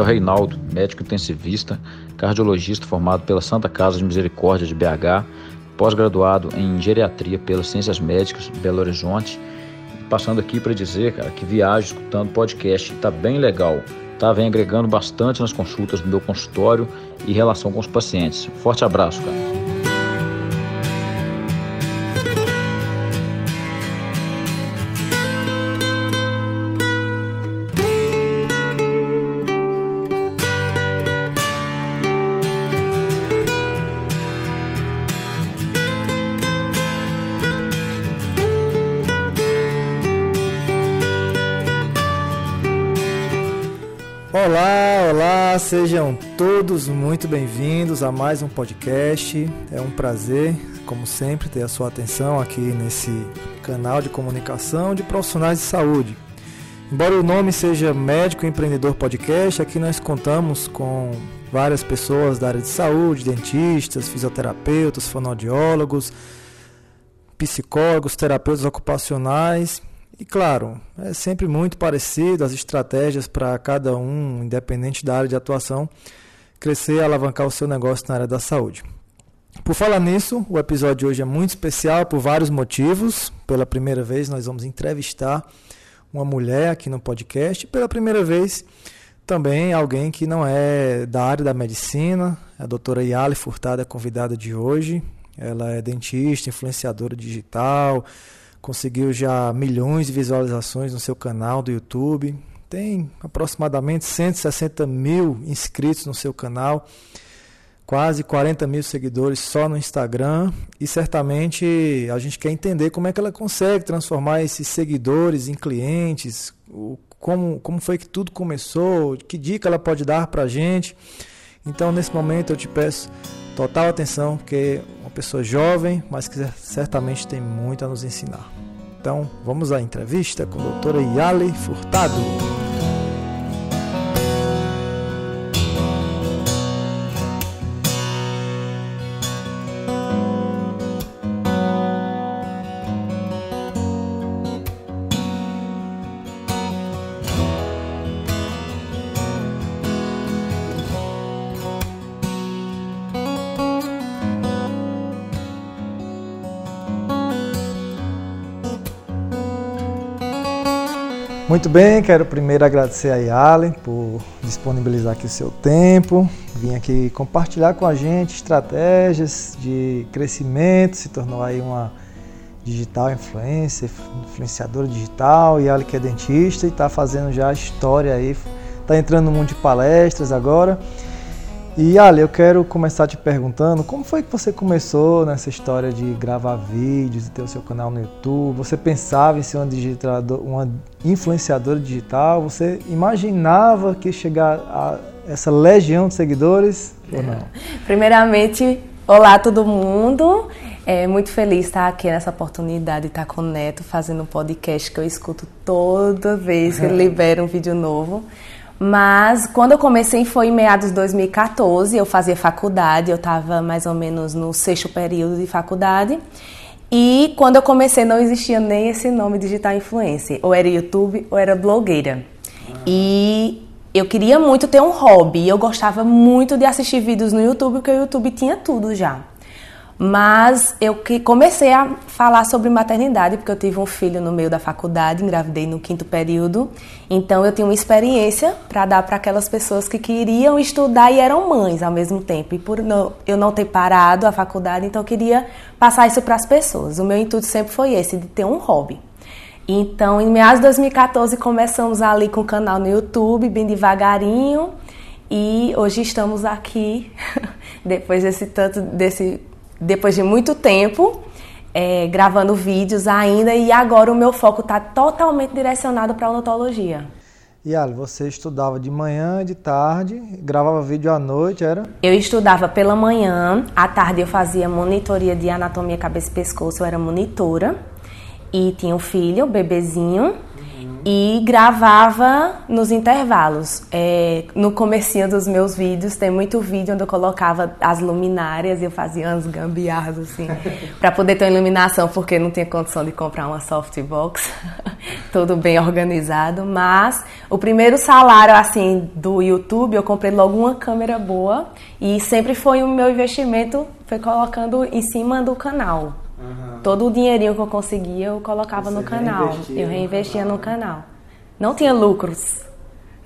É o Reinaldo, médico intensivista, cardiologista formado pela Santa Casa de Misericórdia de BH, pós-graduado em geriatria pelas Ciências Médicas Belo Horizonte. Passando aqui para dizer, cara, que viagem escutando podcast está bem legal. Tá, vem agregando bastante nas consultas do meu consultório e relação com os pacientes. Forte abraço, cara. Sejam todos muito bem-vindos a mais um podcast. É um prazer, como sempre, ter a sua atenção aqui nesse canal de comunicação de profissionais de saúde. Embora o nome seja Médico Empreendedor Podcast, aqui nós contamos com várias pessoas da área de saúde, dentistas, fisioterapeutas, fonoaudiólogos, psicólogos, terapeutas ocupacionais e claro, é sempre muito parecido as estratégias para cada um, independente da área de atuação, crescer e alavancar o seu negócio na área da saúde. Por falar nisso, o episódio de hoje é muito especial por vários motivos. Pela primeira vez, nós vamos entrevistar uma mulher aqui no podcast. Pela primeira vez, também alguém que não é da área da medicina. A doutora Yali Furtado é convidada de hoje. Ela é dentista, influenciadora digital, conseguiu já milhões de visualizações no seu canal do YouTube. Tem aproximadamente 160 mil inscritos no seu canal, quase 40 mil seguidores só no Instagram. E certamente a gente quer entender como é que ela consegue transformar esses seguidores em clientes, como, como foi que tudo começou, que dica ela pode dar para a gente. Então, nesse momento, eu te peço total atenção, porque é uma pessoa jovem, mas que certamente tem muito a nos ensinar. Então, vamos à entrevista com a doutora Yale Furtado. Muito bem, quero primeiro agradecer a Yalen por disponibilizar aqui o seu tempo, vir aqui compartilhar com a gente estratégias de crescimento, se tornou aí uma digital influencer, influenciadora digital, Yalen que é dentista e está fazendo já a história aí, está entrando no mundo de palestras agora. E Ali, eu quero começar te perguntando como foi que você começou nessa história de gravar vídeos e ter o seu canal no YouTube? Você pensava em ser uma, uma influenciadora digital? Você imaginava que chegar a essa legião de seguidores ou não? Primeiramente, olá todo mundo. É muito feliz estar aqui nessa oportunidade de estar com o Neto fazendo um podcast que eu escuto toda vez que ele libera um vídeo novo. Mas quando eu comecei foi em meados de 2014, eu fazia faculdade, eu estava mais ou menos no sexto período de faculdade. E quando eu comecei não existia nem esse nome digital influencer, ou era YouTube ou era blogueira. E eu queria muito ter um hobby, eu gostava muito de assistir vídeos no YouTube, porque o YouTube tinha tudo já. Mas eu que comecei a falar sobre maternidade porque eu tive um filho no meio da faculdade, engravidei no quinto período. Então eu tinha uma experiência para dar para aquelas pessoas que queriam estudar e eram mães ao mesmo tempo. E por não, eu não ter parado a faculdade, então eu queria passar isso para as pessoas. O meu intuito sempre foi esse, de ter um hobby. Então, em meados de 2014, começamos ali com o canal no YouTube, bem devagarinho. E hoje estamos aqui, depois desse tanto, desse depois de muito tempo é, gravando vídeos ainda e agora o meu foco está totalmente direcionado para a odontologia. E Ali, você estudava de manhã, de tarde, gravava vídeo à noite, era? Eu estudava pela manhã, à tarde eu fazia monitoria de anatomia cabeça e pescoço, eu era monitora. E tinha um filho, um bebezinho. E gravava nos intervalos. É, no comecinho dos meus vídeos tem muito vídeo onde eu colocava as luminárias e eu fazia umas gambiarras assim para poder ter uma iluminação porque não tinha condição de comprar uma softbox. Tudo bem organizado, mas o primeiro salário assim do YouTube eu comprei logo uma câmera boa e sempre foi o meu investimento foi colocando em cima do canal. Uhum. Todo o dinheirinho que eu conseguia eu colocava Você no canal. Eu reinvestia no canal. no canal. Não tinha lucros.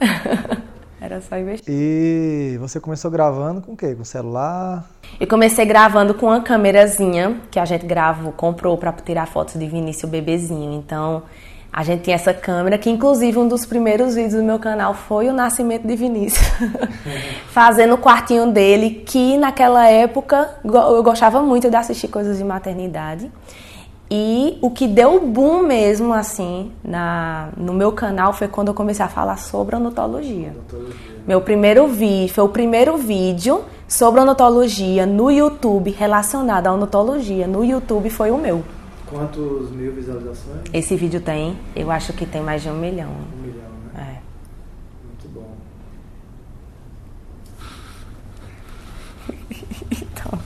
Era só investir. E você começou gravando com o quê? Com celular? Eu comecei gravando com uma câmerazinha que a gente gravou, comprou para tirar fotos de Vinícius bebezinho. Então, a gente tinha essa câmera, que inclusive um dos primeiros vídeos do meu canal foi o nascimento de Vinícius. Fazendo o quartinho dele, que naquela época eu gostava muito de assistir coisas de maternidade. E o que deu boom mesmo, assim, na, no meu canal foi quando eu comecei a falar sobre odontologia. Meu primeiro vídeo, foi o primeiro vídeo sobre odontologia no YouTube, relacionado à odontologia. No YouTube foi o meu. Quantos mil visualizações? Esse vídeo tem, eu acho que tem mais de um milhão. Um milhão, né? É. Muito bom. então.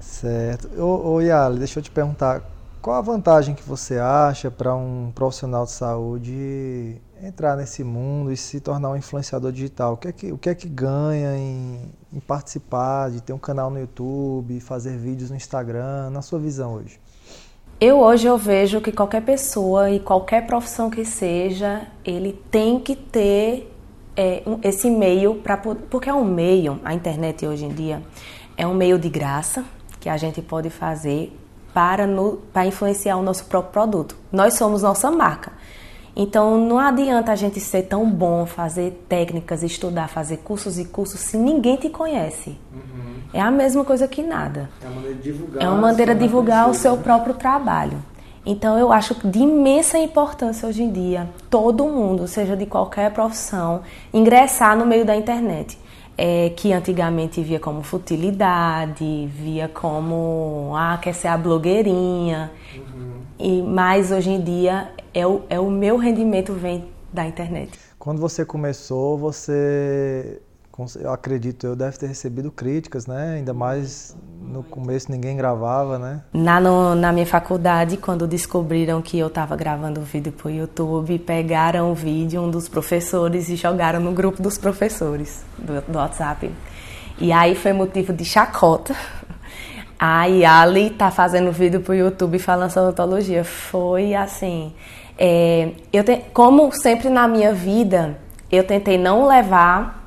Certo. Ô, ô Yali, deixa eu te perguntar, qual a vantagem que você acha para um profissional de saúde entrar nesse mundo e se tornar um influenciador digital? O que é que, o que, é que ganha em, em participar, de ter um canal no YouTube, fazer vídeos no Instagram, na sua visão hoje? Eu hoje eu vejo que qualquer pessoa e qualquer profissão que seja, ele tem que ter é, um, esse meio para porque é um meio, a internet hoje em dia é um meio de graça que a gente pode fazer para, no, para influenciar o nosso próprio produto. Nós somos nossa marca. Então não adianta a gente ser tão bom, fazer técnicas, estudar, fazer cursos e cursos se ninguém te conhece. Uhum. É a mesma coisa que nada. É uma maneira de divulgar, é uma maneira de divulgar o seu né? próprio trabalho. Então eu acho de imensa importância hoje em dia todo mundo, seja de qualquer profissão, ingressar no meio da internet. É, que antigamente via como futilidade, via como ah, quer ser a blogueirinha. Uhum. E mais hoje em dia é o, é o meu rendimento vem da internet. Quando você começou, você, eu acredito, eu deve ter recebido críticas, né? Ainda mais no começo ninguém gravava, né? Na, no, na minha faculdade, quando descobriram que eu estava gravando vídeo para o YouTube, pegaram o vídeo um dos professores e jogaram no grupo dos professores do, do WhatsApp. E aí foi motivo de chacota. A Yali tá fazendo vídeo pro YouTube falando sobre odontologia. Foi assim, é, eu te, como sempre na minha vida, eu tentei não levar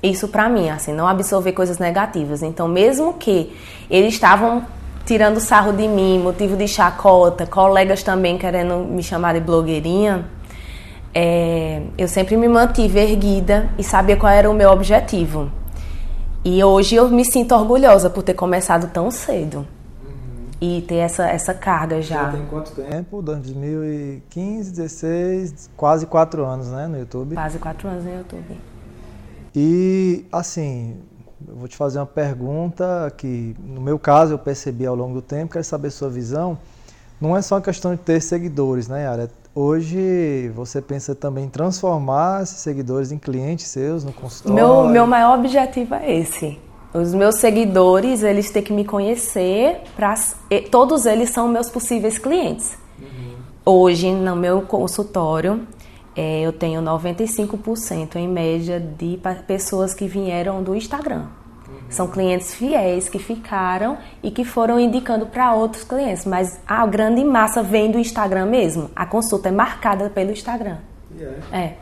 isso para mim, assim, não absorver coisas negativas. Então, mesmo que eles estavam tirando sarro de mim, motivo de chacota, colegas também querendo me chamar de blogueirinha, é, eu sempre me mantive erguida e sabia qual era o meu objetivo. E hoje eu me sinto orgulhosa por ter começado tão cedo e ter essa, essa carga já. Já tem quanto tempo? 2015, 16, quase quatro anos, né, no YouTube? Quase quatro anos no YouTube. E, assim, eu vou te fazer uma pergunta que, no meu caso, eu percebi ao longo do tempo, quero saber sua visão. Não é só uma questão de ter seguidores, né, Yara? Hoje você pensa também em transformar esses seguidores em clientes seus no consultório? Meu, meu maior objetivo é esse os meus seguidores, eles têm que me conhecer, pra, todos eles são meus possíveis clientes. Uhum. Hoje, no meu consultório, é, eu tenho 95% em média de pessoas que vieram do Instagram. São clientes fiéis que ficaram e que foram indicando para outros clientes, mas a grande massa vem do Instagram mesmo. A consulta é marcada pelo Instagram. Yeah. É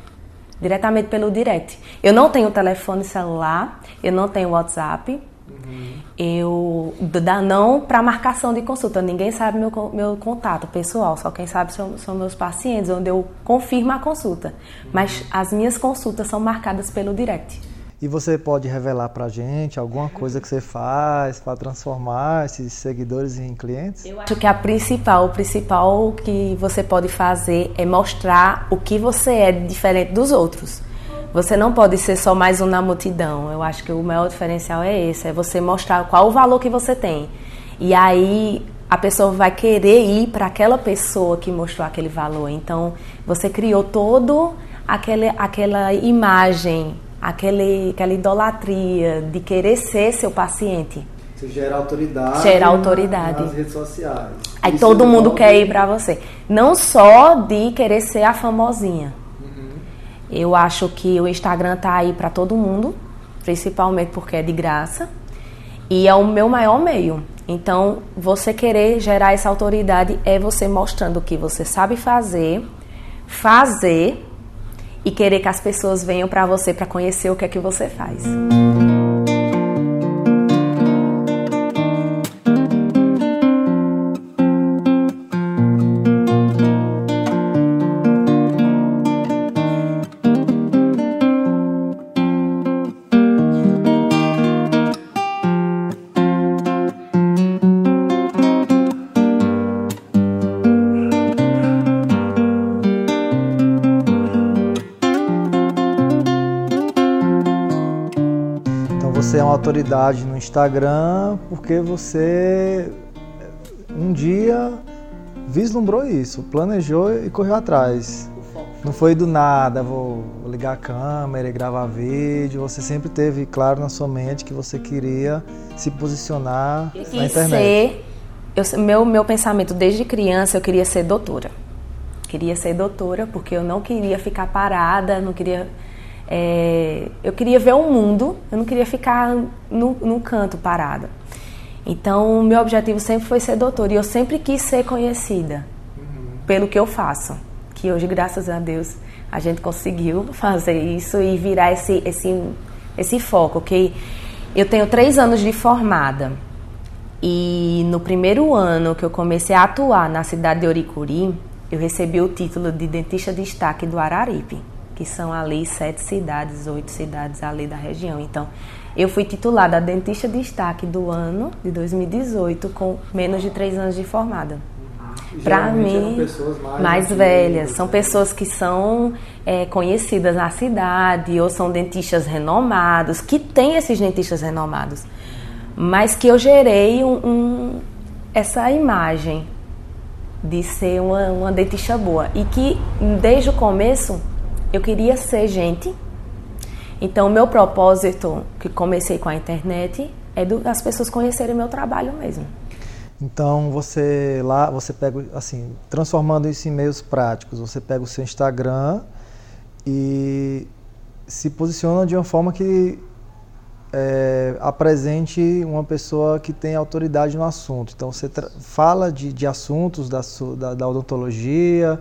diretamente pelo direct. Eu não tenho telefone celular, eu não tenho WhatsApp. Uhum. Eu dá não para marcação de consulta. Ninguém sabe meu, meu contato pessoal, só quem sabe são, são meus pacientes, onde eu confirmo a consulta. Uhum. Mas as minhas consultas são marcadas pelo direct. E você pode revelar para gente alguma coisa que você faz para transformar esses seguidores em clientes? Eu acho que a principal, o principal que você pode fazer é mostrar o que você é diferente dos outros. Você não pode ser só mais um na multidão. Eu acho que o maior diferencial é esse, é você mostrar qual o valor que você tem. E aí a pessoa vai querer ir para aquela pessoa que mostrou aquele valor. Então, você criou todo aquele, aquela imagem, aquele, aquela idolatria de querer ser seu paciente. Você gera autoridade. Gera autoridade. Nas redes sociais. Aí Isso todo mundo quer ir para você. Não só de querer ser a famosinha. Uhum. Eu acho que o Instagram tá aí para todo mundo, principalmente porque é de graça. E é o meu maior meio. Então, você querer gerar essa autoridade é você mostrando o que você sabe fazer, fazer e querer que as pessoas venham para você para conhecer o que é que você faz. Autoridade no Instagram porque você um dia vislumbrou isso, planejou e correu atrás. Não foi do nada, vou ligar a câmera e gravar vídeo. Você sempre teve claro na sua mente que você queria se posicionar na internet. Ser, eu, meu, meu pensamento desde criança, eu queria ser doutora. Queria ser doutora porque eu não queria ficar parada, não queria é, eu queria ver o mundo, eu não queria ficar no, no canto parada. Então, meu objetivo sempre foi ser doutora e eu sempre quis ser conhecida uhum. pelo que eu faço. Que hoje, graças a Deus, a gente conseguiu fazer isso e virar esse, esse, esse foco. Que eu tenho três anos de formada e no primeiro ano que eu comecei a atuar na cidade de Oricuri, eu recebi o título de dentista de destaque do Araripe que são ali sete cidades, oito cidades ali da região. Então, eu fui titulada dentista de destaque do ano de 2018 com menos de três anos de formada. Para mim, mais, mais velhas, são pessoas que são é, conhecidas na cidade ou são dentistas renomados, que têm esses dentistas renomados, mas que eu gerei um, um, essa imagem de ser uma, uma dentista boa e que desde o começo eu queria ser gente. Então, o meu propósito, que comecei com a internet, é do, as pessoas conhecerem meu trabalho mesmo. Então, você lá, você pega, assim, transformando isso em meios práticos, você pega o seu Instagram e se posiciona de uma forma que é, apresente uma pessoa que tem autoridade no assunto. Então, você fala de, de assuntos da, da, da odontologia,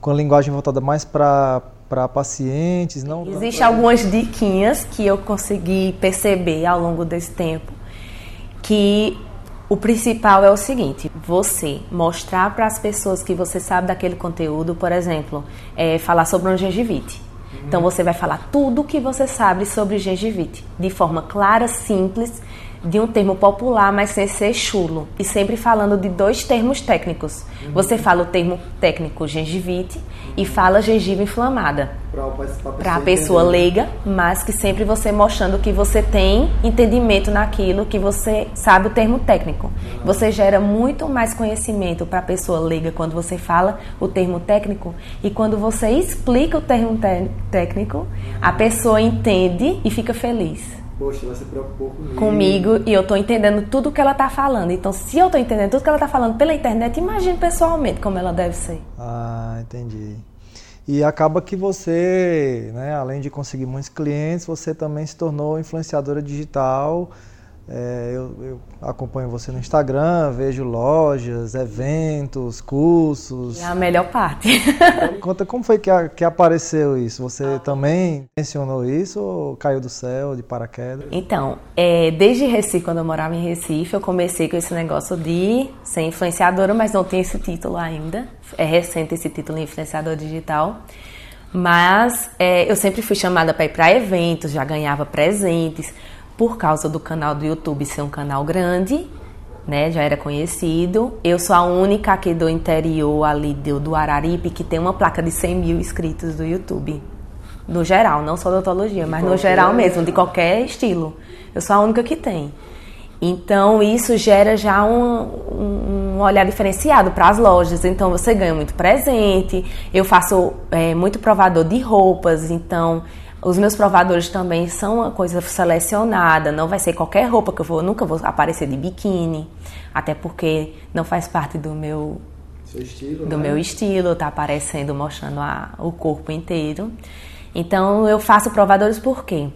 com a linguagem voltada mais para para pacientes, não. Existem algumas diquinhas que eu consegui perceber ao longo desse tempo que o principal é o seguinte: você mostrar para as pessoas que você sabe daquele conteúdo, por exemplo, é falar sobre uma gengivite. Então você vai falar tudo o que você sabe sobre gengivite, de forma clara, simples de um termo popular, mas sem ser chulo. E sempre falando de dois termos técnicos. Uhum. Você fala o termo técnico gengivite e fala gengiva inflamada. Para a pessoa leiga, mas que sempre você mostrando que você tem entendimento naquilo, que você sabe o termo técnico. Uhum. Você gera muito mais conhecimento para a pessoa leiga quando você fala o termo técnico e quando você explica o termo técnico, a pessoa entende e fica feliz poxa, ela se preocupou comigo. Comigo e eu estou entendendo tudo que ela está falando. Então, se eu estou entendendo tudo que ela está falando pela internet, imagine pessoalmente como ela deve ser. Ah, entendi. E acaba que você, né, além de conseguir muitos clientes, você também se tornou influenciadora digital é, eu, eu, acompanho você no Instagram, vejo lojas, eventos, cursos. É a melhor parte. Conta como foi que, a, que apareceu isso? Você também mencionou isso ou caiu do céu, de paraquedas? Então, é, desde Recife, quando eu morava em Recife, eu comecei com esse negócio de ser influenciadora, mas não tenho esse título ainda. É recente esse título, influenciador digital. Mas é, eu sempre fui chamada para ir para eventos, já ganhava presentes por causa do canal do YouTube ser um canal grande, né, já era conhecido. Eu sou a única aqui do interior ali do, do Araripe que tem uma placa de 100 mil inscritos do YouTube. No geral, não só da odontologia, mas no geral mesmo, de qualquer estilo. Eu sou a única que tem. Então isso gera já um, um olhar diferenciado para as lojas. Então você ganha muito presente. Eu faço é, muito provador de roupas, então os meus provadores também são uma coisa selecionada. Não vai ser qualquer roupa que eu vou, nunca vou aparecer de biquíni, até porque não faz parte do meu estilo, do né? meu estilo, tá aparecendo mostrando a, o corpo inteiro. Então eu faço provadores porque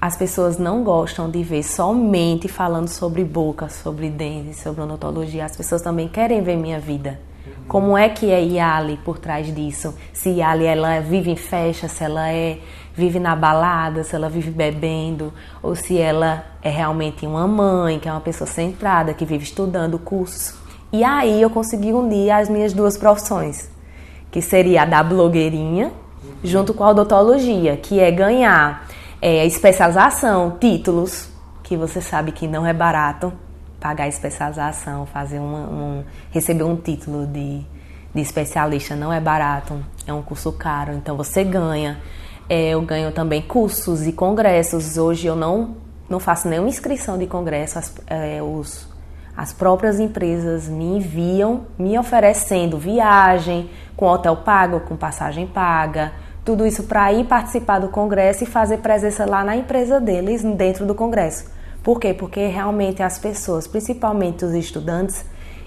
as pessoas não gostam de ver somente falando sobre boca, sobre dentes, sobre odontologia. As pessoas também querem ver minha vida. Como é que é Yali por trás disso? Se Yali ela vive em festa, se ela é vive na balada, se ela vive bebendo, ou se ela é realmente uma mãe, que é uma pessoa centrada, que vive estudando cursos. E aí eu consegui unir as minhas duas profissões, que seria a da blogueirinha, junto com a odontologia, que é ganhar é, especialização, títulos, que você sabe que não é barato pagar especialização, fazer um, receber um título de, de especialista não é barato, é um curso caro, então você ganha. É, eu ganho também cursos e congressos. Hoje eu não, não faço nenhuma inscrição de congresso, as, é, os, as próprias empresas me enviam, me oferecendo viagem, com hotel pago, com passagem paga, tudo isso para ir participar do congresso e fazer presença lá na empresa deles, dentro do congresso. Por quê? Porque realmente as pessoas, principalmente os estudantes,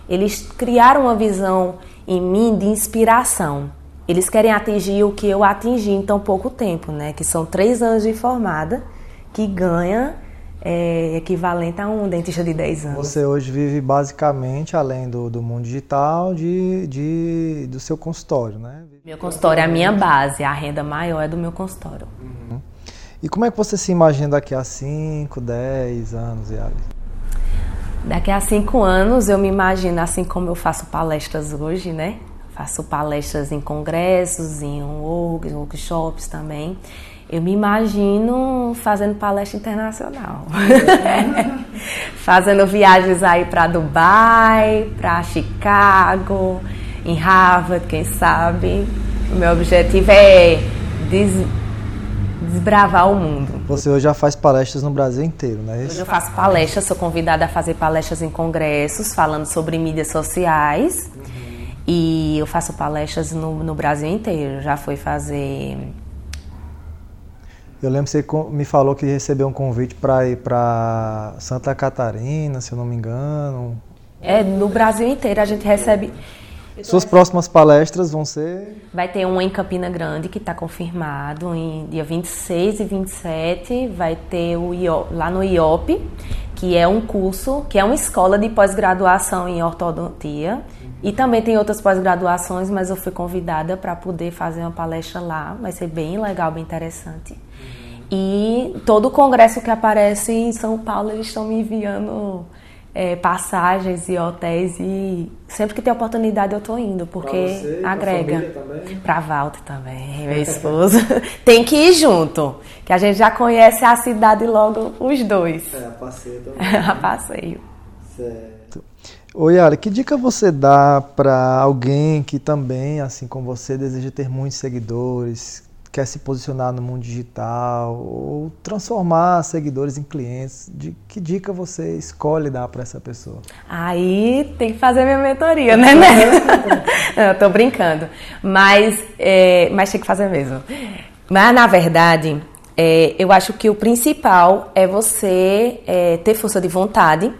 eles criaram uma visão em mim de inspiração. Eles querem atingir o que eu atingi em tão pouco tempo, né? Que são três anos de formada, que ganha é, equivalente a um dentista de 10 anos. Você hoje vive basicamente, além do, do mundo digital, de, de, do seu consultório, né? Meu consultório é a minha base, a renda maior é do meu consultório. Uhum. E como é que você se imagina daqui a 5, 10 anos, Yali? Daqui a 5 anos eu me imagino assim como eu faço palestras hoje, né? Faço palestras em congressos, em workshops também. Eu me imagino fazendo palestra internacional. fazendo viagens aí para Dubai, para Chicago, em Harvard, quem sabe. O meu objetivo é des desbravar o mundo. Você hoje já faz palestras no Brasil inteiro, não é isso? Hoje eu faço palestras, sou convidada a fazer palestras em congressos, falando sobre mídias sociais. E eu faço palestras no, no Brasil inteiro. Já fui fazer. Eu lembro que você me falou que recebeu um convite para ir para Santa Catarina, se eu não me engano. É, no Brasil inteiro a gente recebe. Suas próximas palestras vão ser? Vai ter uma em Campina Grande, que está confirmado, em dia 26 e 27. Vai ter o IOP, lá no IOP, que é um curso, que é uma escola de pós-graduação em ortodontia. E também tem outras pós-graduações, mas eu fui convidada para poder fazer uma palestra lá. Vai ser bem legal, bem interessante. E todo o congresso que aparece em São Paulo, eles estão me enviando é, passagens e hotéis. E sempre que tem oportunidade eu estou indo, porque você, agrega. Para Walter também, meu esposo. tem que ir junto, que a gente já conhece a cidade logo os dois. É, a passeio também. a passeio. Certo. Oi, Yara, que dica você dá para alguém que também, assim como você, deseja ter muitos seguidores, quer se posicionar no mundo digital ou transformar seguidores em clientes? De que dica você escolhe dar para essa pessoa? Aí tem que fazer minha mentoria, né? né? Não, tô brincando, mas, é, mas tem que fazer mesmo. Mas na verdade, é, eu acho que o principal é você é, ter força de vontade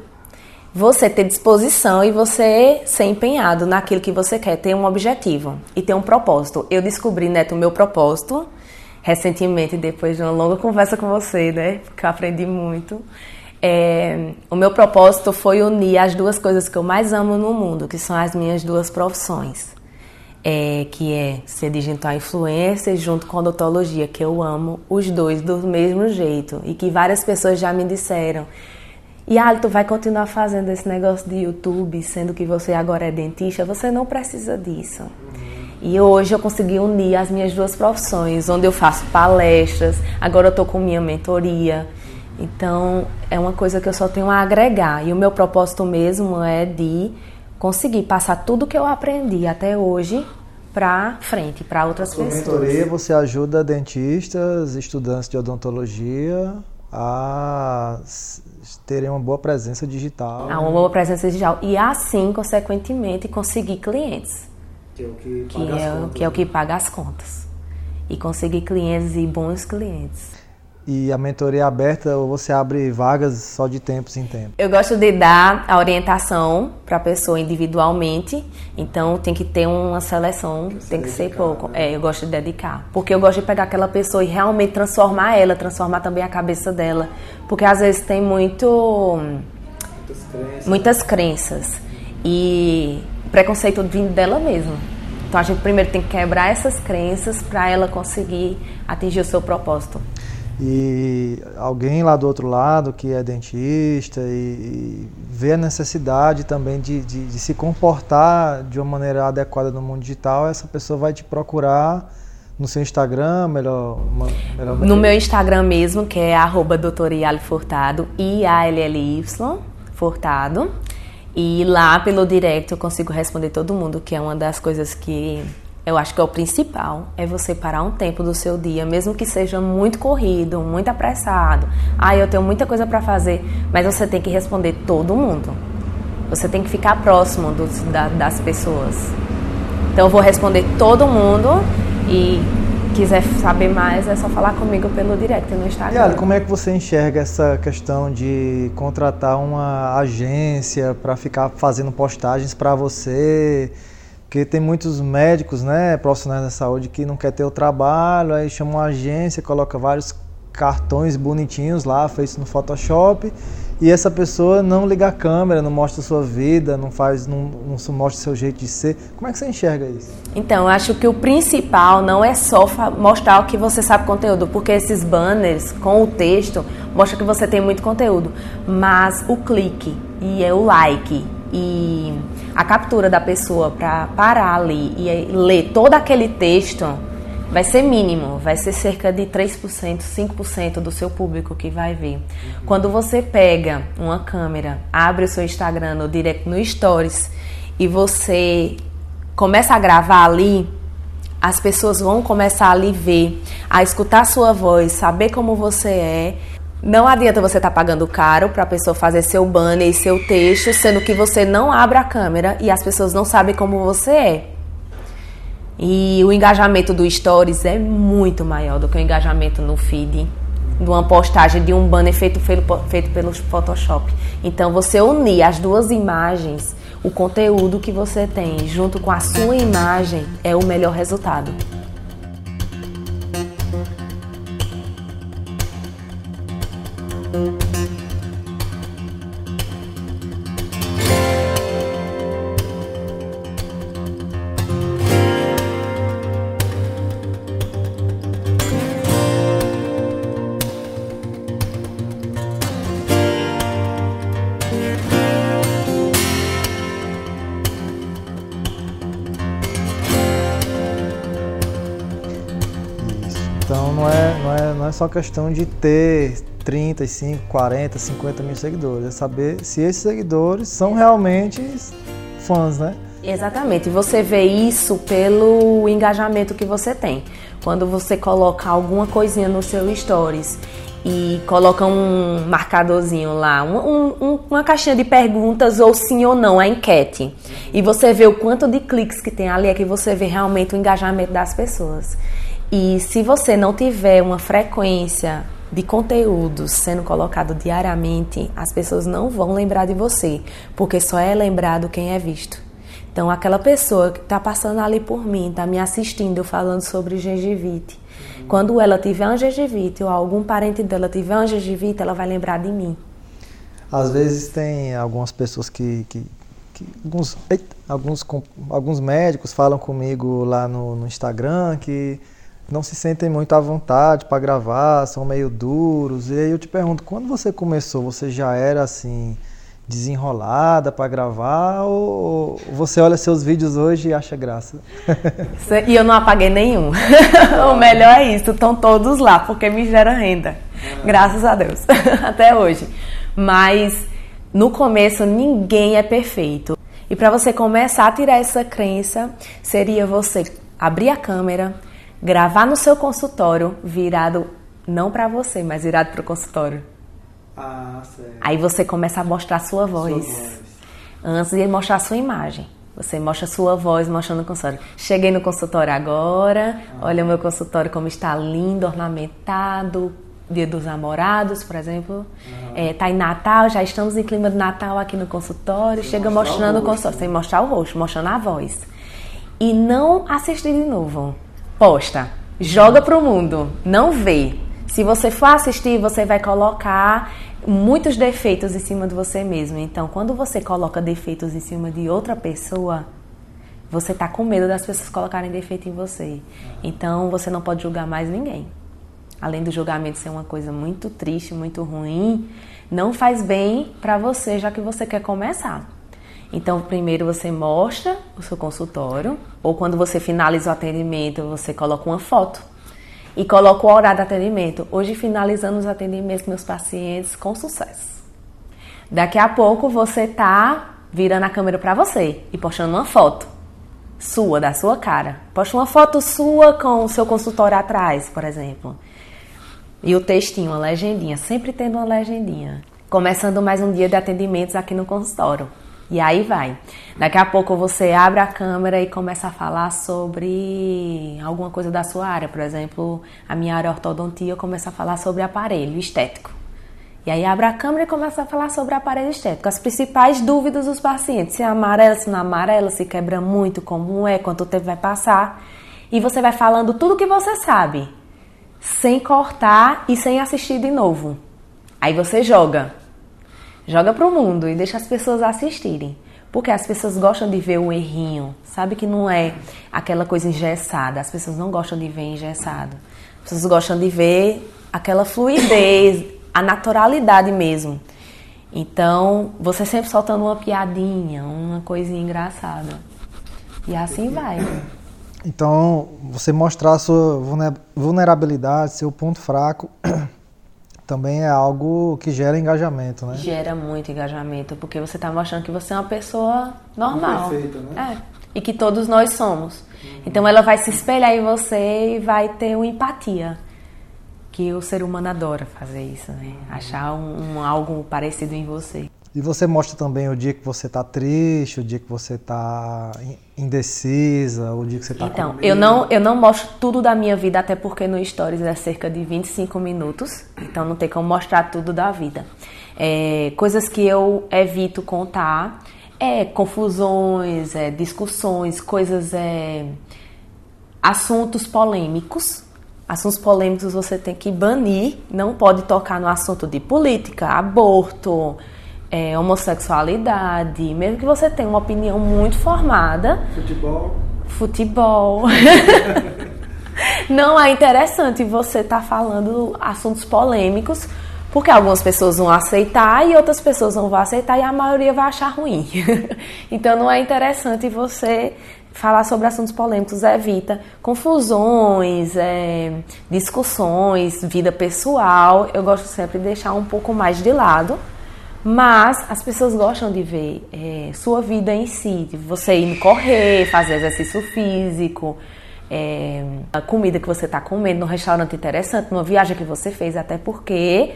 você ter disposição e você ser empenhado naquilo que você quer, ter um objetivo e ter um propósito. Eu descobri, Neto, o meu propósito recentemente, depois de uma longa conversa com você, né? Porque eu aprendi muito. É, o meu propósito foi unir as duas coisas que eu mais amo no mundo, que são as minhas duas profissões. É, que é ser digital influencer junto com odontologia, que eu amo os dois do mesmo jeito e que várias pessoas já me disseram e ah, tu vai continuar fazendo esse negócio de YouTube, sendo que você agora é dentista, você não precisa disso. E hoje eu consegui unir as minhas duas profissões, onde eu faço palestras, agora eu estou com minha mentoria. Então é uma coisa que eu só tenho a agregar. E o meu propósito mesmo é de conseguir passar tudo que eu aprendi até hoje para frente, para outras pessoas. mentoria você ajuda dentistas, estudantes de odontologia a terem uma boa presença digital. A uma boa presença digital. E assim, consequentemente, conseguir clientes. Que é o E a mentoria aberta ou você abre vagas só de tempos em tempo? Eu gosto de dar a orientação para a pessoa individualmente, então tem que ter uma seleção, tem, tem que dedicar, ser pouco. Né? É, eu gosto de dedicar, porque eu gosto de pegar aquela pessoa e realmente transformar ela, transformar também a cabeça dela, porque às vezes tem muito muitas crenças, muitas crenças e preconceito vindo dela mesma. Então a gente primeiro tem que quebrar essas crenças para ela conseguir atingir o seu propósito e alguém lá do outro lado que é dentista e, e vê a necessidade também de, de, de, se comportar de uma maneira adequada no mundo digital, essa pessoa vai te procurar no seu Instagram, melhor, melhor No meu Instagram mesmo, que é arroba Furtado, I-A-L-L-Y, Furtado. E lá pelo direct eu consigo responder todo mundo, que é uma das coisas que eu acho que é o principal, é você parar um tempo do seu dia, mesmo que seja muito corrido, muito apressado. Ah, eu tenho muita coisa para fazer, mas você tem que responder todo mundo. Você tem que ficar próximo dos, da, das pessoas. Então eu vou responder todo mundo e quiser saber mais é só falar comigo pelo direct no Instagram. E como é que você enxerga essa questão de contratar uma agência para ficar fazendo postagens para você? Porque tem muitos médicos, né, profissionais da saúde que não quer ter o trabalho, aí chama uma agência, coloca vários cartões bonitinhos lá, feitos no Photoshop, e essa pessoa não liga a câmera, não mostra sua vida, não faz, não, não mostra seu jeito de ser. Como é que você enxerga isso? Então, eu acho que o principal não é só mostrar o que você sabe conteúdo, porque esses banners com o texto mostra que você tem muito conteúdo, mas o clique e é o like e a captura da pessoa para parar ali e ler todo aquele texto vai ser mínimo, vai ser cerca de 3%, 5% do seu público que vai ver. Quando você pega uma câmera, abre o seu Instagram no direct no stories e você começa a gravar ali, as pessoas vão começar a lhe ver, a escutar sua voz, saber como você é não adianta você estar tá pagando caro para a pessoa fazer seu banner e seu texto, sendo que você não abre a câmera e as pessoas não sabem como você é. E o engajamento do Stories é muito maior do que o engajamento no feed, de uma postagem de um banner feito, feito pelo Photoshop. Então, você unir as duas imagens, o conteúdo que você tem, junto com a sua imagem, é o melhor resultado. Só questão de ter 35, 40, 50 mil seguidores. É saber se esses seguidores são realmente fãs, né? Exatamente. Você vê isso pelo engajamento que você tem. Quando você coloca alguma coisinha no seu stories e coloca um marcadorzinho lá, um, um, uma caixinha de perguntas ou sim ou não, a enquete. E você vê o quanto de cliques que tem ali, é que você vê realmente o engajamento das pessoas. E se você não tiver uma frequência de conteúdos sendo colocado diariamente, as pessoas não vão lembrar de você, porque só é lembrado quem é visto. Então, aquela pessoa que está passando ali por mim, está me assistindo falando sobre gengivite, quando ela tiver uma gengivite ou algum parente dela tiver uma gengivite, ela vai lembrar de mim. Às vezes tem algumas pessoas que, que, que alguns, alguns, alguns médicos falam comigo lá no, no Instagram que não se sentem muito à vontade para gravar, são meio duros. E aí eu te pergunto, quando você começou, você já era assim desenrolada para gravar ou você olha seus vídeos hoje e acha graça? E eu não apaguei nenhum. o melhor é isso, estão todos lá porque me gera renda. Graças a Deus. Até hoje. Mas no começo ninguém é perfeito. E para você começar a tirar essa crença, seria você abrir a câmera, gravar no seu consultório virado não para você, mas virado para o consultório. Ah, certo. Aí você começa a mostrar a sua voz. Sua voz. Antes de mostrar a sua imagem. Você mostra a sua voz mostrando o consultório. Cheguei no consultório agora, olha o meu consultório como está lindo, ornamentado. Dia dos namorados, por exemplo. É, tá em Natal, já estamos em clima de Natal aqui no consultório. Chega mostrar o mostrando o rosto, consultório, né? sem mostrar o rosto, mostrando a voz. E não assistir de novo. Posta. Joga pro mundo. Não vê. Se você for assistir, você vai colocar muitos defeitos em cima de você mesmo. Então, quando você coloca defeitos em cima de outra pessoa, você tá com medo das pessoas colocarem defeito em você. Então, você não pode julgar mais ninguém. Além do julgamento ser uma coisa muito triste, muito ruim, não faz bem para você, já que você quer começar. Então, primeiro você mostra o seu consultório, ou quando você finaliza o atendimento, você coloca uma foto e coloca o horário do atendimento. Hoje, finalizando os atendimentos meus pacientes com sucesso. Daqui a pouco você tá virando a câmera para você e postando uma foto sua, da sua cara. Posta uma foto sua com o seu consultório atrás, por exemplo. E o textinho, uma legendinha, sempre tendo uma legendinha. Começando mais um dia de atendimentos aqui no consultório. E aí vai. Daqui a pouco você abre a câmera e começa a falar sobre alguma coisa da sua área. Por exemplo, a minha área ortodontia, eu começo a falar sobre aparelho estético. E aí abre a câmera e começa a falar sobre aparelho estético. As principais dúvidas dos pacientes. Se é amarela, se não é amarela, se quebra muito, como é, quanto tempo vai passar. E você vai falando tudo que você sabe. Sem cortar e sem assistir de novo. Aí você joga. Joga pro mundo e deixa as pessoas assistirem. Porque as pessoas gostam de ver o errinho. Sabe que não é aquela coisa engessada. As pessoas não gostam de ver engessado. As pessoas gostam de ver aquela fluidez, a naturalidade mesmo. Então, você sempre soltando uma piadinha, uma coisinha engraçada. E assim vai. Então, você mostrar sua vulne- vulnerabilidade, seu ponto fraco, também é algo que gera engajamento, né? Gera muito engajamento, porque você está mostrando que você é uma pessoa normal. Perfeita, né? É. E que todos nós somos. Então ela vai se espelhar em você e vai ter uma empatia. Que o ser humano adora fazer isso, né? Achar um, um- algo parecido em você. E você mostra também o dia que você tá triste, o dia que você tá in- indecisa, o dia que você tá Então, eu não, eu não mostro tudo da minha vida, até porque no Stories é cerca de 25 minutos, então não tem como mostrar tudo da vida. É, coisas que eu evito contar é confusões, é, discussões, coisas, é, assuntos polêmicos. Assuntos polêmicos você tem que banir, não pode tocar no assunto de política, aborto, é, homossexualidade, mesmo que você tenha uma opinião muito formada, Futebol. futebol. Não é interessante você estar falando assuntos polêmicos, porque algumas pessoas vão aceitar e outras pessoas não vão aceitar e a maioria vai achar ruim. Então não é interessante você falar sobre assuntos polêmicos, evita confusões, é, discussões, vida pessoal. Eu gosto sempre de deixar um pouco mais de lado. Mas as pessoas gostam de ver é, sua vida em si, de você indo correr, fazer exercício físico, é, a comida que você está comendo num restaurante interessante, numa viagem que você fez, até porque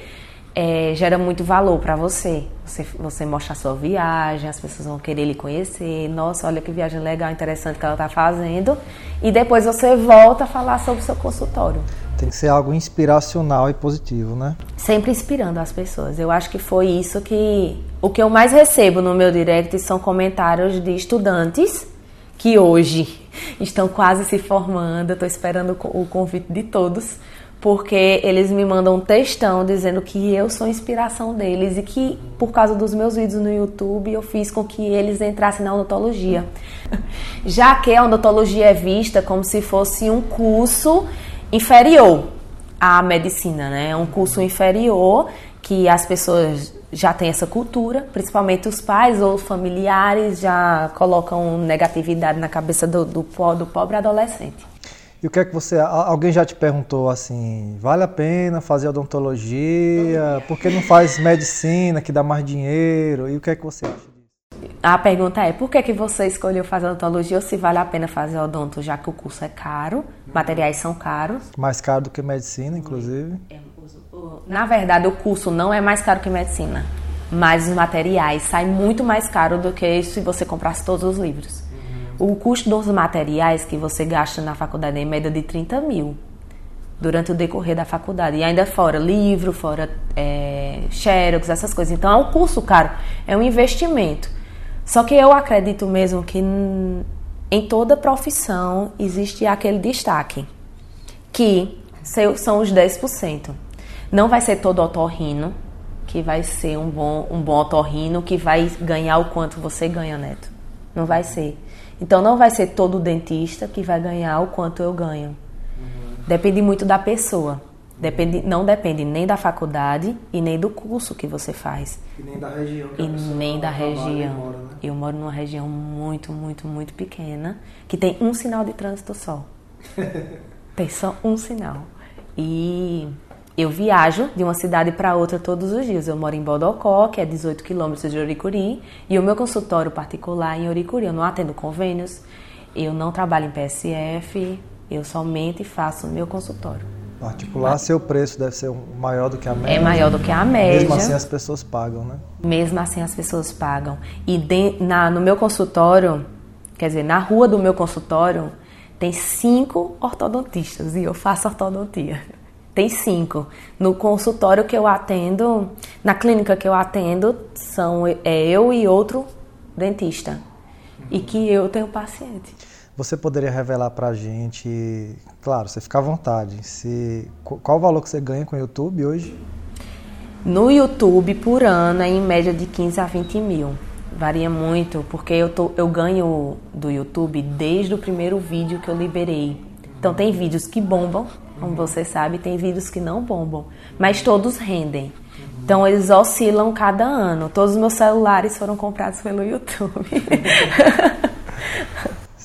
é, gera muito valor para você. você. Você mostra a sua viagem, as pessoas vão querer lhe conhecer. Nossa, olha que viagem legal, interessante que ela está fazendo. E depois você volta a falar sobre o seu consultório. Tem que ser algo inspiracional e positivo, né? sempre inspirando as pessoas. Eu acho que foi isso que o que eu mais recebo no meu direct são comentários de estudantes que hoje estão quase se formando. Estou esperando o co- o convite de todos, porque eles me mandam um textão dizendo que eu sou inspiração deles e que por causa dos meus vídeos no YouTube eu fiz com que eles entrassem na odontologia. Já que a odontologia é vista como se fosse um curso inferior à medicina, né? É um curso inferior que as pessoas já têm essa cultura, principalmente os pais ou familiares já colocam negatividade na cabeça do, do, do pobre adolescente. E o que é que você. Alguém já te perguntou assim, vale a pena fazer odontologia? Por que não faz medicina que dá mais dinheiro? E o que é que você acha? A pergunta é, por que, que você escolheu fazer odontologia ou se vale a pena fazer odonto, já que o curso é caro, materiais são caros? Mais caro do que medicina, inclusive. Na verdade, o curso não é mais caro que medicina, mas os materiais saem muito mais caro do que se você comprasse todos os livros. O custo dos materiais que você gasta na faculdade é em média de 30 mil durante o decorrer da faculdade. E ainda fora livro, fora é, xerox, essas coisas. Então é um curso caro, é um investimento. Só que eu acredito mesmo que em toda profissão existe aquele destaque, que são os 10%. Não vai ser todo otorrino que vai ser um bom, um bom otorrino que vai ganhar o quanto você ganha, Neto. Não vai ser. Então não vai ser todo dentista que vai ganhar o quanto eu ganho. Depende muito da pessoa. Depende, não depende nem da faculdade e nem do curso que você faz. E nem da região. e nem da região. Mora, né? Eu moro numa região muito, muito, muito pequena que tem um sinal de trânsito só. tem só um sinal. E eu viajo de uma cidade para outra todos os dias. Eu moro em Bodocó, que é 18 quilômetros de Oricuri, e o meu consultório particular é em Oricuri. Eu não atendo convênios, eu não trabalho em PSF, eu somente faço o meu consultório. Particular, Mas, seu preço deve ser maior do que a média. É maior do que a média. Mesmo assim as pessoas pagam, né? Mesmo assim as pessoas pagam. E de, na, no meu consultório, quer dizer, na rua do meu consultório, tem cinco ortodontistas e eu faço ortodontia. Tem cinco. No consultório que eu atendo, na clínica que eu atendo, são é eu e outro dentista. E que eu tenho paciente. Você poderia revelar para a gente, claro, você fica à vontade, se, qual o valor que você ganha com o YouTube hoje? No YouTube, por ano, é em média de 15 a 20 mil. Varia muito, porque eu, tô, eu ganho do YouTube desde o primeiro vídeo que eu liberei. Então, tem vídeos que bombam, como você sabe, tem vídeos que não bombam, mas todos rendem. Então eles oscilam cada ano. Todos os meus celulares foram comprados pelo YouTube.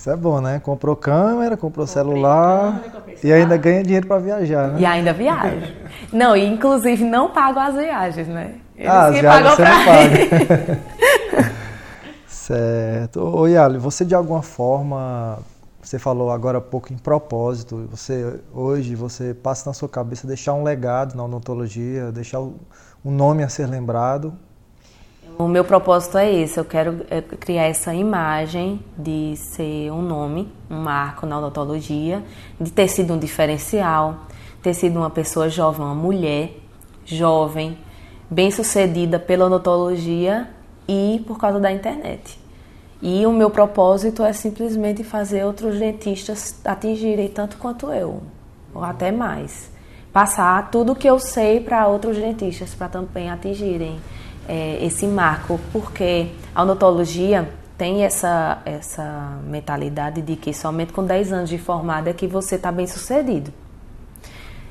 Isso é bom, né? Comprou câmera, comprou celular câmera, e ainda ganha dinheiro para viajar, né? E ainda viaja. não, e inclusive não pago as viagens, né? Eles ah, as viagens você não paga. certo. Ô Yali, você de alguma forma você falou agora há pouco em propósito. Você hoje você passa na sua cabeça deixar um legado na odontologia, deixar um nome a ser lembrado. O meu propósito é esse. Eu quero é, criar essa imagem de ser um nome, um marco na odontologia, de ter sido um diferencial, ter sido uma pessoa jovem, uma mulher jovem, bem sucedida pela odontologia e por causa da internet. E o meu propósito é simplesmente fazer outros dentistas atingirem tanto quanto eu, ou até mais. Passar tudo o que eu sei para outros dentistas, para também atingirem é, esse marco, porque a odontologia tem essa, essa mentalidade de que somente com 10 anos de formado é que você está bem sucedido.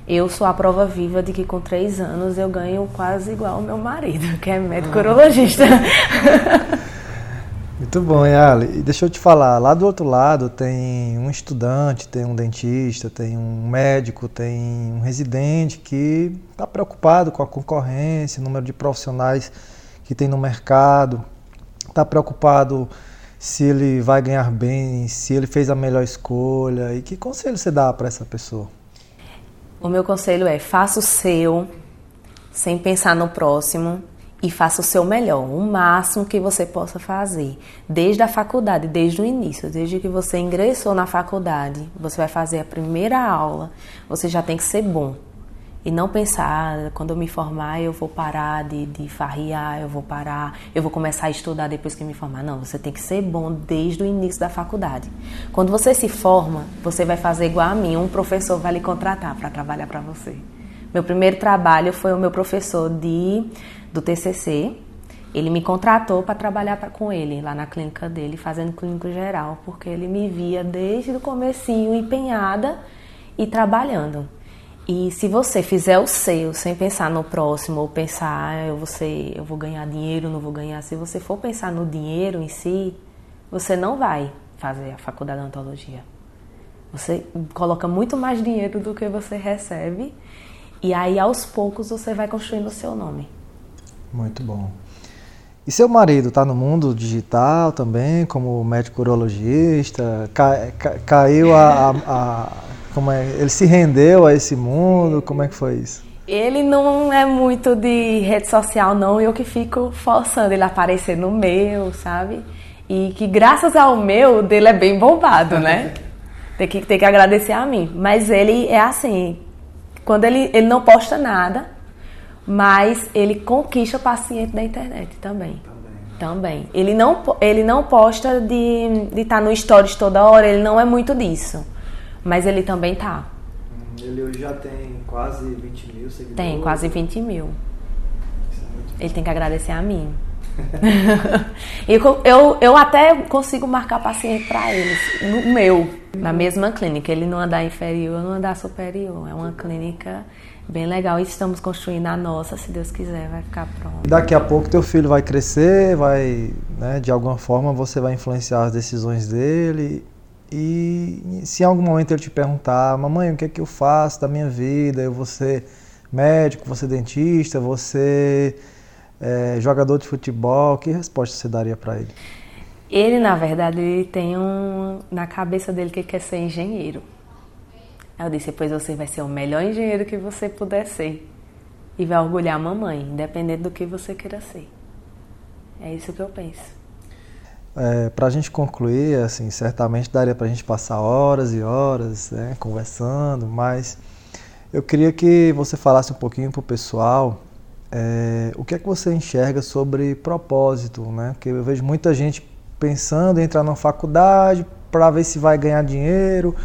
Eu sou a prova viva de que com 3 anos eu ganho quase igual ao meu marido, que é médico urologista. Muito bom, Yali. E deixa eu te falar, lá do outro lado tem um estudante, tem um dentista, tem um médico, tem um residente que está preocupado com a concorrência, o número de profissionais que tem no mercado, está preocupado se ele vai ganhar bem, se ele fez a melhor escolha. E que conselho você dá para essa pessoa? O meu conselho é: faça o seu, sem pensar no próximo e faça o seu melhor, o máximo que você possa fazer, desde a faculdade, desde o início, desde que você ingressou na faculdade, você vai fazer a primeira aula, você já tem que ser bom. E não pensar, ah, quando eu me formar eu vou parar de, de farriar, eu vou parar, eu vou começar a estudar depois que me formar. Não, você tem que ser bom desde o início da faculdade. Quando você se forma, você vai fazer igual a mim, um professor vai lhe contratar para trabalhar para você. Meu primeiro trabalho foi o meu professor de do TCC. Ele me contratou para trabalhar pra, com ele lá na clínica dele, fazendo clínico geral, porque ele me via desde o comecinho empenhada e trabalhando. E se você fizer o seu sem pensar no próximo ou pensar, ah, eu vou, ser, eu vou ganhar dinheiro, não vou ganhar, se você for pensar no dinheiro em si, você não vai fazer a faculdade de odontologia. Você coloca muito mais dinheiro do que você recebe e aí aos poucos você vai construindo o seu nome. Muito bom. E seu marido está no mundo digital também, como médico urologista? Ca, ca, caiu a, a, a, como é? Ele se rendeu a esse mundo? Como é que foi isso? Ele não é muito de rede social, não. Eu que fico forçando ele a aparecer no meu, sabe? E que graças ao meu, dele é bem bombado, né? tem, que, tem que agradecer a mim. Mas ele é assim, quando ele, ele não posta nada, mas ele conquista o paciente da internet também. Também. Ele não, ele não posta de estar tá no stories toda hora, ele não é muito disso. Mas ele também tá. Hum, ele hoje já tem quase 20 mil seguidores. Tem, quase 20 mil. É ele tem que agradecer a mim. eu, eu, eu até consigo marcar paciente para eles, no meu, na mesma clínica. Ele não andar inferior, não andar superior. É uma clínica bem legal e estamos construindo a nossa, se Deus quiser, vai ficar pronto. Daqui a pouco teu filho vai crescer, vai, né, de alguma forma você vai influenciar as decisões dele e se em algum momento ele te perguntar, mamãe, o que é que eu faço da minha vida? Eu vou ser médico, vou ser dentista, vou ser é, jogador de futebol, que resposta você daria para ele? Ele, na verdade, ele tem um na cabeça dele que ele quer ser engenheiro. Eu disse, pois você vai ser o melhor engenheiro que você puder ser. E vai orgulhar a mamãe, independente do que você queira ser. É isso que eu penso. É, para a gente concluir, assim, certamente daria para a gente passar horas e horas né, conversando, mas eu queria que você falasse um pouquinho para o pessoal é, o que é que você enxerga sobre propósito, né? Porque eu vejo muita gente pensando em entrar na faculdade para ver se vai ganhar dinheiro.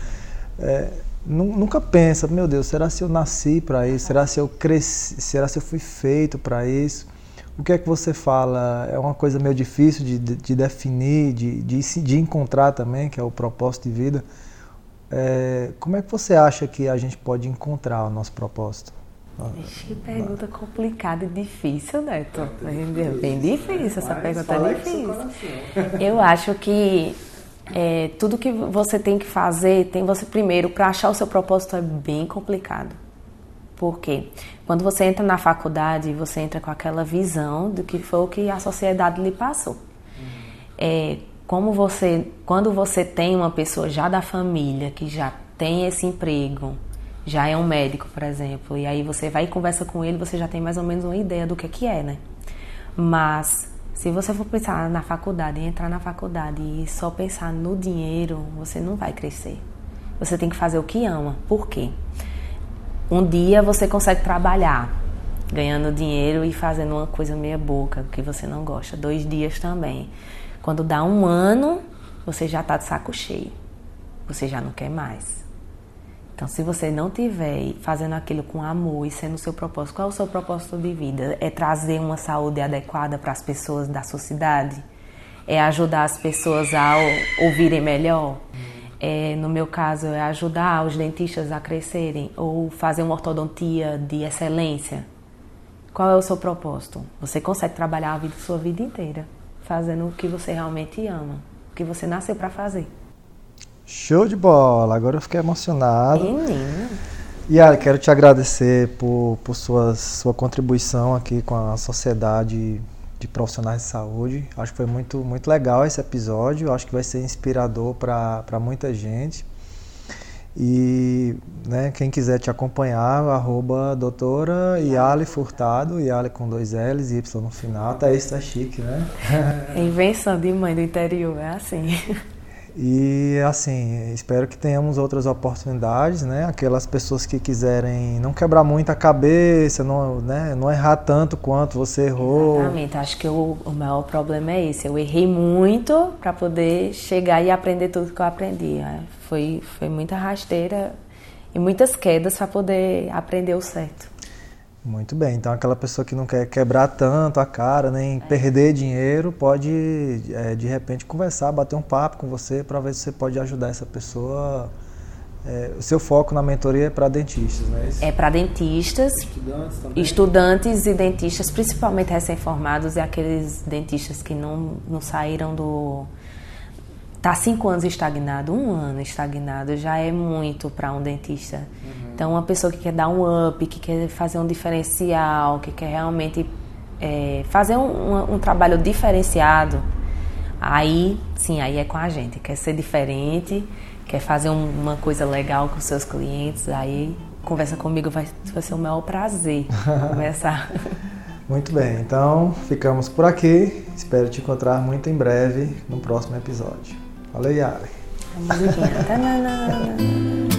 É, nunca pensa, meu Deus, será se eu nasci para isso? Será se eu cresci? Será se eu fui feito para isso? O que é que você fala? É uma coisa meio difícil de, de, de definir, de, de, de, encontrar também, que é o propósito de vida. É, como é que você acha que a gente pode encontrar o nosso propósito? que pergunta complicada e difícil, Neto. É bem difícil, essa pergunta é difícil. Eu acho que é, tudo que você tem que fazer, tem você primeiro, para achar o seu propósito é bem complicado. Por quê? Quando você entra na faculdade, você entra com aquela visão do que foi o que a sociedade lhe passou. É, como você, quando você tem uma pessoa já da família que já tem esse emprego, já é um médico, por exemplo, e aí você vai e conversa com ele, você já tem mais ou menos uma ideia do que, que é, né? Mas se você for pensar na faculdade, entrar na faculdade e só pensar no dinheiro, você não vai crescer. Você tem que fazer o que ama. Por quê? Um dia você consegue trabalhar ganhando dinheiro e fazendo uma coisa meia boca que você não gosta. Dois dias também. Quando dá um ano, você já está de saco cheio. Você já não quer mais. Então, se você não tiver fazendo aquilo com amor e sendo o seu propósito, qual é o seu propósito de vida? É trazer uma saúde adequada para as pessoas da sociedade? É ajudar as pessoas a ouvirem melhor? É, no meu caso, é ajudar os dentistas a crescerem ou fazer uma ortodontia de excelência? Qual é o seu propósito? Você consegue trabalhar a vida, sua vida inteira fazendo o que você realmente ama, o que você nasceu para fazer. Show de bola! Agora eu fiquei emocionado. Menina. Yara, quero te agradecer por, por suas, sua contribuição aqui com a sociedade de profissionais de saúde. Acho que foi muito, muito legal esse episódio. Acho que vai ser inspirador para muita gente. E né, quem quiser te acompanhar, arroba doutora Yale Furtado, Yale com dois L's e Y no final. Até isso tá chique, né? Invenção de mãe do interior, é assim. E assim, espero que tenhamos outras oportunidades, né? Aquelas pessoas que quiserem não quebrar muito a cabeça, não, né? não errar tanto quanto você errou. Exatamente, acho que o, o maior problema é esse. Eu errei muito para poder chegar e aprender tudo que eu aprendi. É, foi, foi muita rasteira e muitas quedas para poder aprender o certo. Muito bem, então aquela pessoa que não quer quebrar tanto a cara, nem é. perder dinheiro, pode é, de repente conversar, bater um papo com você para ver se você pode ajudar essa pessoa. É, o seu foco na mentoria é para dentistas, né? É para dentistas, estudantes, também. estudantes e dentistas, principalmente recém-formados e aqueles dentistas que não, não saíram do. Tá cinco anos estagnado, um ano estagnado já é muito para um dentista. Uhum. Então, uma pessoa que quer dar um up, que quer fazer um diferencial, que quer realmente é, fazer um, um, um, trabalho diferenciado, aí sim, aí é com a gente. Quer ser diferente, quer fazer um, uma coisa legal com seus clientes, aí conversa comigo vai, vai ser o maior prazer conversar. Muito bem, então ficamos por aqui. Espero te encontrar muito em breve no próximo episódio. 好嘞呀来来来来